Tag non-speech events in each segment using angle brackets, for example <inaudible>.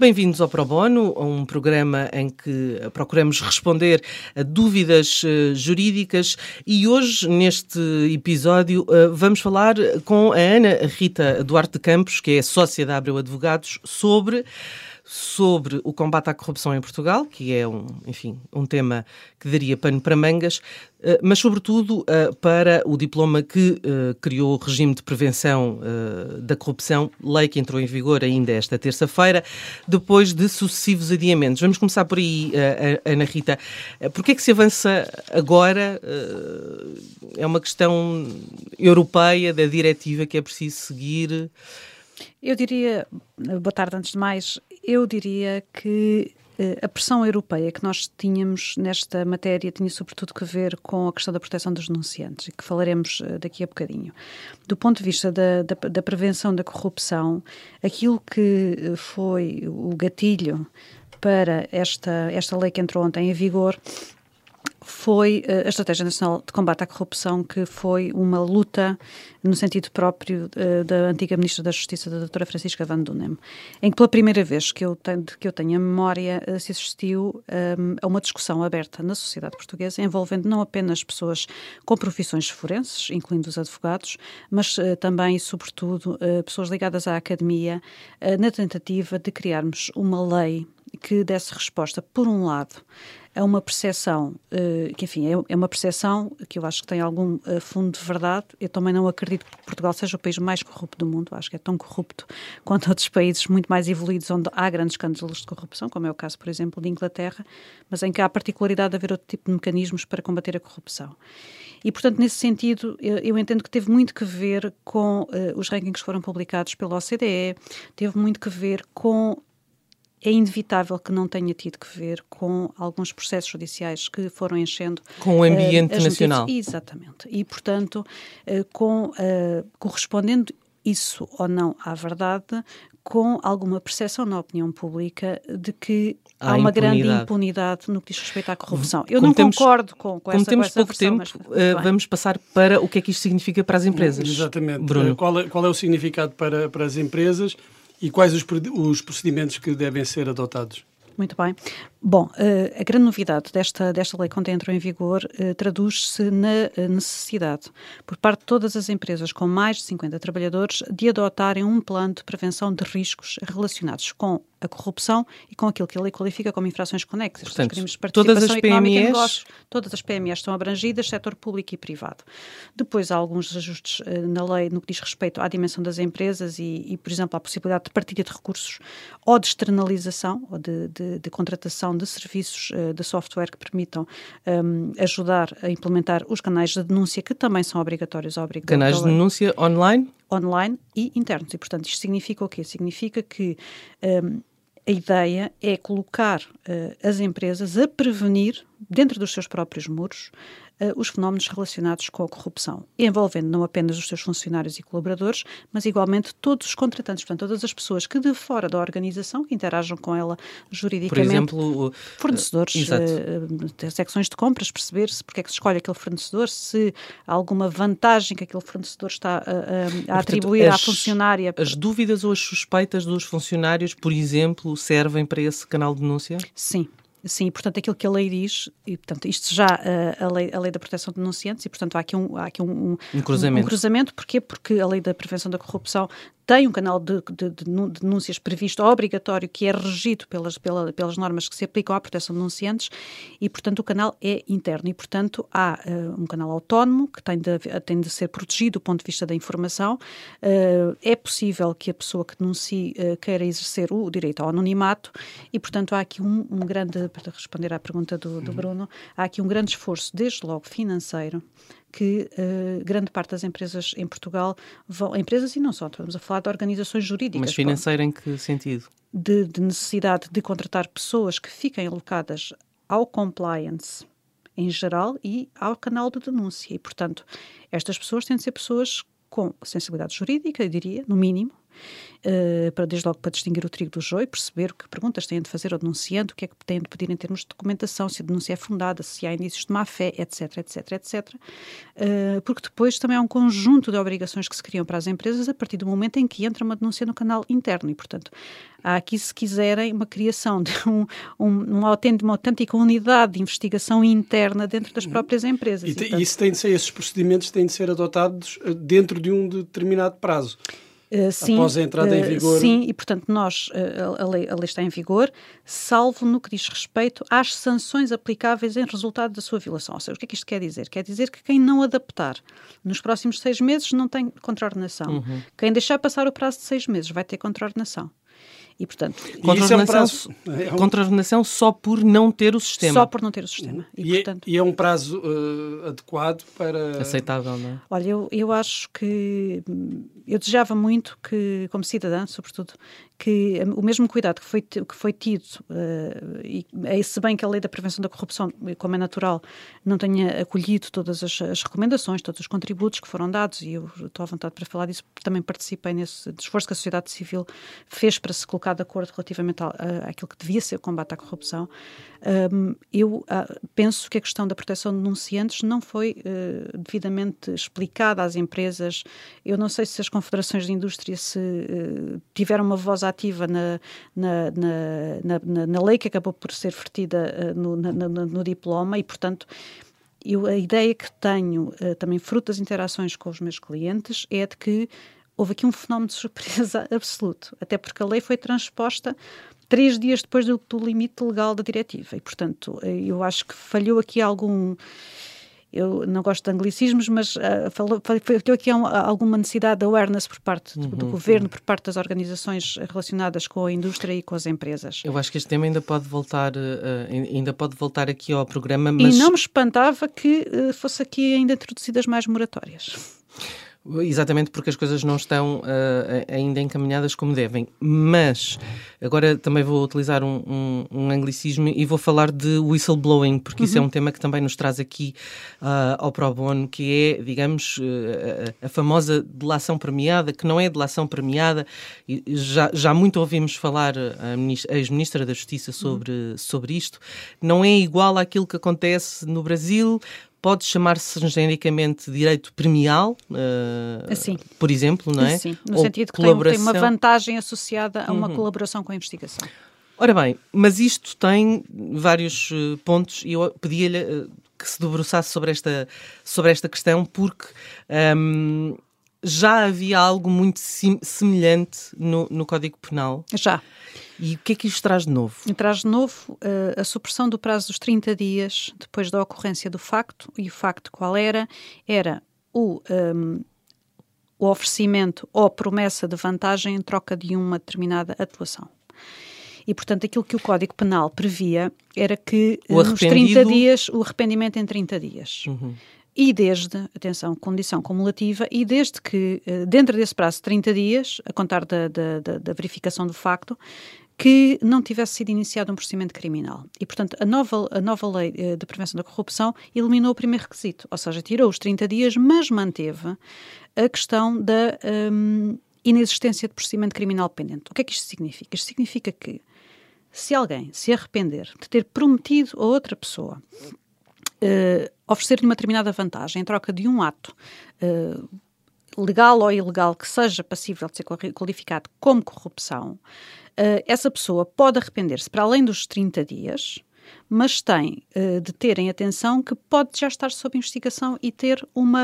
Bem-vindos ao Pro Bono, um programa em que procuramos responder a dúvidas uh, jurídicas. E hoje, neste episódio, uh, vamos falar com a Ana Rita Duarte Campos, que é sócia da Abreu Advogados, sobre sobre o combate à corrupção em Portugal, que é um, enfim, um tema que daria pano para mangas, eh, mas sobretudo eh, para o diploma que eh, criou o regime de prevenção da corrupção, lei que entrou em vigor ainda esta terça-feira, depois de sucessivos adiamentos. Vamos começar por aí, Ana Rita. Porquê é que se avança agora? É uma questão europeia da diretiva que é preciso seguir? Eu diria, boa tarde antes de mais, eu diria que eh, a pressão europeia que nós tínhamos nesta matéria tinha sobretudo que ver com a questão da proteção dos denunciantes, e que falaremos eh, daqui a bocadinho. Do ponto de vista da, da, da prevenção da corrupção, aquilo que eh, foi o gatilho para esta, esta lei que entrou ontem em vigor foi uh, a Estratégia Nacional de Combate à Corrupção, que foi uma luta no sentido próprio uh, da antiga Ministra da Justiça, da doutora Francisca Van Dunem, em que pela primeira vez que eu tenho, que eu tenho a memória uh, se assistiu um, a uma discussão aberta na sociedade portuguesa, envolvendo não apenas pessoas com profissões forenses, incluindo os advogados, mas também e sobretudo pessoas ligadas à academia, na tentativa de criarmos uma lei que desse resposta, por um lado, a uma percepção, uh, que enfim, é, é, uma percepção que eu acho que tem algum uh, fundo de verdade. Eu também não acredito que Portugal seja o país mais corrupto do mundo. Acho que é tão corrupto <laughs> quanto outros países muito mais evoluídos, onde há grandes escândalos de corrupção, como é o caso, por exemplo, de Inglaterra, mas em que há a particularidade de haver outro tipo de mecanismos para combater a corrupção. E, portanto, nesse sentido, eu, eu entendo que teve muito que ver com uh, os rankings que foram publicados pela OCDE, teve muito que ver com é inevitável que não tenha tido que ver com alguns processos judiciais que foram enchendo com o ambiente uh, nacional. Exatamente. E, portanto, uh, com, uh, correspondendo isso ou não à verdade, com alguma percepção na opinião pública de que há, há uma grande impunidade no que diz respeito à corrupção. Eu como não temos, concordo com, com como essa temos pouco tempo, uh, vamos passar para o que é que isto significa para as empresas. Exatamente. Bruno. Qual é, qual é o significado para, para as empresas? E quais os, os procedimentos que devem ser adotados? Muito bem. Bom, eh, a grande novidade desta, desta lei, quando entrou em vigor, eh, traduz-se na eh, necessidade, por parte de todas as empresas com mais de 50 trabalhadores, de adotarem um plano de prevenção de riscos relacionados com a corrupção e com aquilo que a lei qualifica como infrações conexas, Portanto, crimes de todas as PMEs... negócios, todas as PMEs estão abrangidas, setor público e privado. Depois há alguns ajustes uh, na lei no que diz respeito à dimensão das empresas e, e, por exemplo, à possibilidade de partilha de recursos ou de externalização ou de, de, de contratação de serviços uh, de software que permitam um, ajudar a implementar os canais de denúncia que também são obrigatórios. obrigatórios canais de denúncia online? Online e internos. E, portanto, isto significa o quê? Significa que um, a ideia é colocar uh, as empresas a prevenir, dentro dos seus próprios muros, os fenómenos relacionados com a corrupção, envolvendo não apenas os seus funcionários e colaboradores, mas igualmente todos os contratantes, portanto, todas as pessoas que de fora da organização, que interajam com ela juridicamente, Por exemplo, fornecedores, uh, secções de compras, perceber se porque é que se escolhe aquele fornecedor, se há alguma vantagem que aquele fornecedor está a, a, a atribuir as, à funcionária. As dúvidas ou as suspeitas dos funcionários, por exemplo, servem para esse canal de denúncia? Sim, Sim, portanto, aquilo que a lei diz, e portanto, isto já uh, a, lei, a lei da proteção de denunciantes, e portanto há aqui um, há aqui um, um, um cruzamento. Um, cruzamento, porquê? Porque a lei da prevenção da corrupção tem um canal de, de, de, denúncias previsto obrigatório que é regido pelas, pela, pelas normas que se aplicam à proteção de denunciantes e, portanto, o canal é interno e, portanto, há uh, um canal autónomo que tem de, tem de ser protegido do ponto de vista da informação. Uh, é possível que a pessoa que denuncie uh, queira exercer o direito ao anonimato e, portanto, há aqui um, um grande, para responder à pergunta do, do uhum. Bruno, há aqui um grande esforço, desde logo financeiro, que uh, grande parte das empresas em Portugal vão, empresas e não só, estamos a falar de organizações jurídicas. Mas financeira em que sentido? De, de, necessidade de contratar pessoas que fiquem alocadas ao compliance em geral e ao canal de denúncia. E, portanto, estas pessoas têm de ser pessoas com sensibilidade jurídica, eu diria, no mínimo, para desde logo para distinguir o trigo do joio, perceber que perguntas têm de fazer ao denunciante, o que é que têm de pedir em termos de documentação, se a denúncia é fundada, se há indícios de má-fé, etc, etc, etc. Uh, porque depois também há um conjunto de obrigações que se criam para as empresas a partir do momento em que entra uma denúncia no canal interno e, portanto, há aqui, se quiserem, uma criação de <laughs> um, um, uma, autêntica unidade de investigação interna dentro das próprias empresas. E, e, portanto, isso tem de ser, esses procedimentos têm de ser adotados eh, dentro de um determinado prazo. Uh, sim, após a entrada uh, em vigor. Sim, e portanto nós, uh, a, lei, a lei está em vigor, salvo no que diz respeito às sanções aplicáveis em resultado da sua violação. Ou seja, o que é que isto quer dizer? Quer dizer que quem não adaptar nos próximos seis meses não tem contraordenação. Uhum. Quem deixar passar o prazo de seis meses vai ter contraordenação. E, portanto, contraordenação, é, é um só por não ter o sistema. Só por não ter o sistema. E, e, é- portanto, é, e é, um prazo uh, adequado para... Aceitável, não é? Olha, eu, eu acho que... Eu desejava muito que, como cidadã, sobretudo, que o mesmo cuidado que foi, que foi tido, uh, e se bem que a lei da prevenção da corrupção, como é natural, não tenha acolhido todas as, as, recomendações, todos os contributos que foram dados, e eu estou à vontade para falar disso, também participei nesse esforço que a sociedade civil fez para se colocar de acordo relativamente àquilo que devia ser o combate à corrupção. Eu uh, penso que a questão da proteção de denunciantes não foi uh, devidamente explicada às empresas. Eu não sei se as confederações de indústria se uh, tiveram uma voz ativa na, na, na, na, na lei que acabou por ser vertida no, no diploma e, portanto, eu, a ideia que tenho, também fruto das interações com os meus clientes, é de que houve aqui um fenómeno de surpresa <laughs> absoluto, até porque a lei foi transposta três dias depois do, do limite legal da diretiva. E, portanto, eu acho que falhou aqui algum eu não gosto de anglicismos, mas uh, falou, falou aqui alguma necessidade de awareness por parte do, do uhum, governo, uhum. por parte das organizações relacionadas com a indústria e com as empresas. Eu acho que este tema ainda pode voltar, uh, ainda pode voltar aqui ao programa, mas... E não me espantava que uh, fosse aqui ainda introduzidas mais moratórias. Exatamente porque as coisas não estão uh, ainda encaminhadas como devem. Mas agora também vou utilizar um, um, um anglicismo e vou falar de whistleblowing, porque uhum. isso é uhum. um tema que também nos traz aqui uh, ao Pro Bono, que é, digamos, uh, a, a, famosa delação premiada, que não é delação premiada. Já, já muito ouvimos falar a ex-ministra da Justiça sobre, uhum. sobre isto. Não é igual àquilo que acontece no Brasil pode chamar-se genericamente direito premial, uh, por exemplo, não é? Sim, no Ou sentido que colaboração... tem, tem, uma vantagem associada a uma uhum. colaboração com a investigação. Ora bem, mas isto tem vários uh, pontos e eu pedia-lhe uh, que se debruçasse sobre esta, sobre esta questão porque um, já havia algo muito sim, semelhante no, no Código Penal. Já. E o que é que isto traz de novo? Traz de novo uh, a supressão do prazo dos 30 dias depois da ocorrência do facto. E o facto qual era? Era o, um, ehm, o oferecimento ou a promessa de vantagem em troca de uma determinada atuação. E, portanto, aquilo que o Código Penal previa era que uh, nos 30 dias, o arrependimento em 30 dias. Uhum e desde, atenção, condição cumulativa, e desde que, eh, dentro desse prazo de 30 dias, a contar da, da, da, verificação do facto, que não tivesse sido iniciado um procedimento criminal. E, portanto, a nova, a nova lei eh, de prevenção da corrupção eliminou o primeiro requisito, ou seja, tirou os 30 dias, mas manteve a questão da um, inexistência de procedimento criminal pendente. O que é que isto significa? Isto significa que se alguém se arrepender de ter prometido a outra pessoa uh, oferecer-lhe uma determinada vantagem em troca de um ato uh, legal ou ilegal que seja passível de ser qualificado como corrupção, uh, essa pessoa pode arrepender-se para além dos 30 dias, mas tem uh, de ter em atenção que pode já estar sob investigação e ter uma,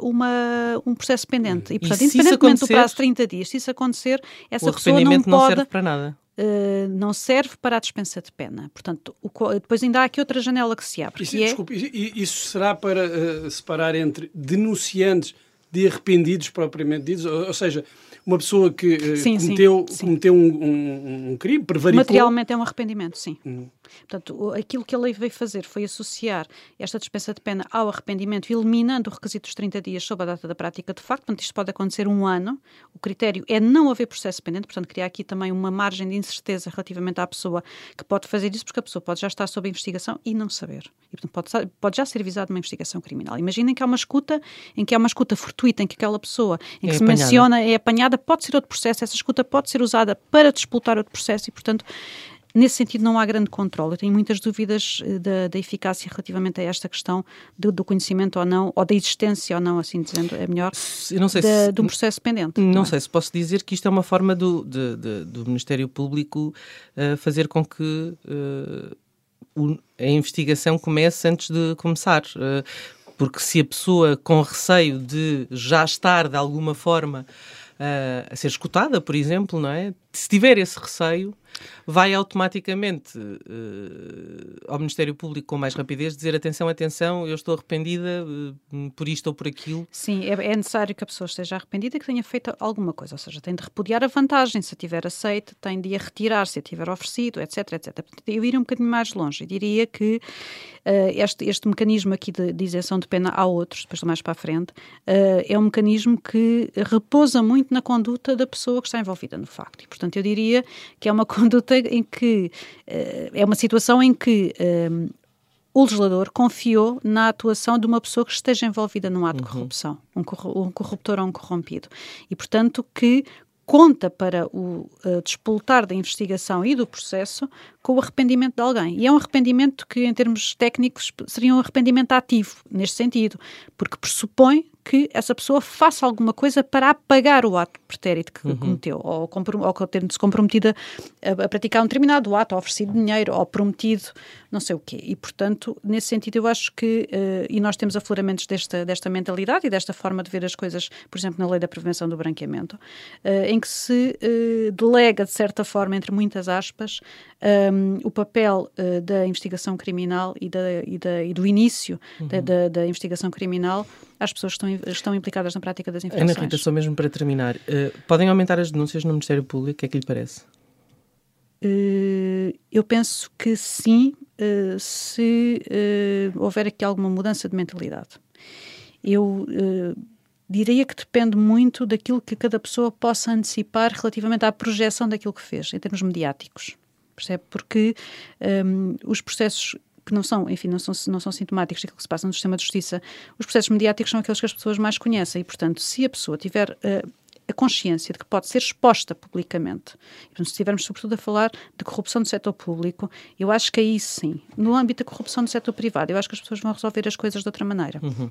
uma, um processo pendente. E, portanto, e independentemente do prazo de 30 dias, se isso acontecer, essa pessoa não pode... não serve para nada. Uh, não serve para a dispensa de pena. Portanto, o, depois ainda há aqui outra janela que se abre. Isso, é... desculpe, isso será para uh, separar entre denunciantes de arrependidos propriamente ditos, ou, ou seja, uma pessoa que uh, sim, cometeu, sim, sim. cometeu um, um, um, crime, prevaricou... Materialmente é um arrependimento, sim. Hum. Portanto, aquilo que a lei veio fazer foi associar esta dispensa de pena ao arrependimento, eliminando o requisito dos 30 dias sob a data da prática de facto. Portanto, isto pode acontecer um ano. O critério é não haver processo pendente, portanto, criar aqui também uma margem de incerteza relativamente à pessoa que pode fazer isso, porque a pessoa pode já estar sob investigação e não saber. E, portanto, pode, pode já ser avisado de uma investigação criminal. Imaginem que há uma escuta, em que há uma escuta fortuita, em que aquela pessoa, em que é se apanhada. menciona, é apanhada, pode ser outro processo, essa escuta pode ser usada para disputar outro processo e, portanto, Nesse sentido, não há grande controle. Eu tenho muitas dúvidas eh, da, da eficácia relativamente a esta questão do, do, conhecimento ou não, ou da existência ou não, assim dizendo, é melhor, Eu não sei de, se, um processo pendente. Não, não é? sei se posso dizer que isto é uma forma do, de, de, do Ministério Público uh, fazer com que uh, o, a investigação comece antes de começar. Uh, porque se a pessoa com receio de já estar de alguma forma a ser escutada, por exemplo, não é? Se tiver esse receio, vai automaticamente uh, ao Ministério Público com mais rapidez dizer atenção, atenção, eu estou arrependida uh, por isto ou por aquilo. Sim, é, é, necessário que a pessoa esteja arrependida que tenha feito alguma coisa, ou seja, tem de repudiar a vantagem se a tiver aceito, tem de a retirar se a tiver oferecido, etc, etc. Eu iria um bocadinho mais longe e diria que uh, este, este mecanismo aqui de, de, isenção de pena há outros, depois mais para a frente, é um mecanismo que repousa muito na conduta da pessoa que está envolvida no facto. E, portanto, eu diria que é uma conduta em que uh, é uma situação em que um, eh, o legislador confiou na atuação de uma pessoa que esteja envolvida num ato uhum. de corrupção, um, corruptor ou um corrompido. E, portanto, que conta para o uh, despoltar da investigação e do processo com o arrependimento de alguém. E é um arrependimento que, em termos técnicos, seria um arrependimento ativo, neste sentido, porque pressupõe que essa pessoa faça alguma coisa para apagar o ato pretérito que uhum. cometeu, ou, ou tendo-se comprometido a, a, praticar um determinado ato, ou oferecido dinheiro, ou prometido não sei o quê. E, portanto, nesse sentido, eu acho que, uh, e nós temos afloramentos desta, desta mentalidade e desta forma de ver as coisas, por exemplo, na lei da prevenção do branqueamento, uh, em que se uh, delega, de certa forma, entre muitas aspas, um, o papel da investigação criminal e, da, e, da, e do início uhum. da, da, da investigação criminal às pessoas que estão, estão implicadas na prática das infrações. Ana Rita, só mesmo para terminar, uh, podem aumentar as denúncias no Ministério Público? O que é que lhe parece? Uh, eu penso que sim, uh, se houver aqui alguma mudança de mentalidade. Eu diria que depende muito daquilo que cada pessoa possa antecipar relativamente à projeção daquilo que fez, em termos mediáticos. Percebe? Porque um, os processos que não são, enfim, não são, não são sintomáticos daquilo que se passa no sistema de justiça, os processos mediáticos são aqueles que as pessoas mais conhecem e, portanto, se a pessoa tiver uh, a consciência de que pode ser exposta publicamente, portanto, se estivermos sobretudo a falar de corrupção do setor público, eu acho que aí sim, no âmbito da corrupção do setor privado, eu acho que as pessoas vão resolver as coisas de outra maneira. Uhum.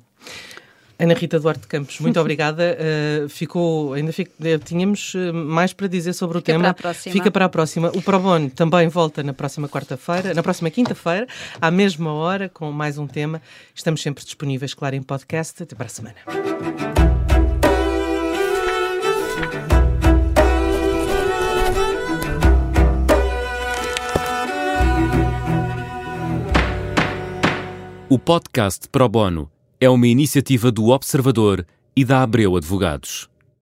Ana Rita Duarte Campos, muito <laughs> obrigada. Uh, ficou, ainda fico, uh, tínhamos uh, mais para dizer sobre Fica o tema. Para Fica para a próxima. O Pro Bono também volta na próxima quarta-feira, na próxima quinta-feira, à mesma hora, com mais um tema. Estamos sempre disponíveis, claro, em podcast. Até para a semana. O podcast Pro Bono é uma iniciativa do Observador e da Abreu Advogados.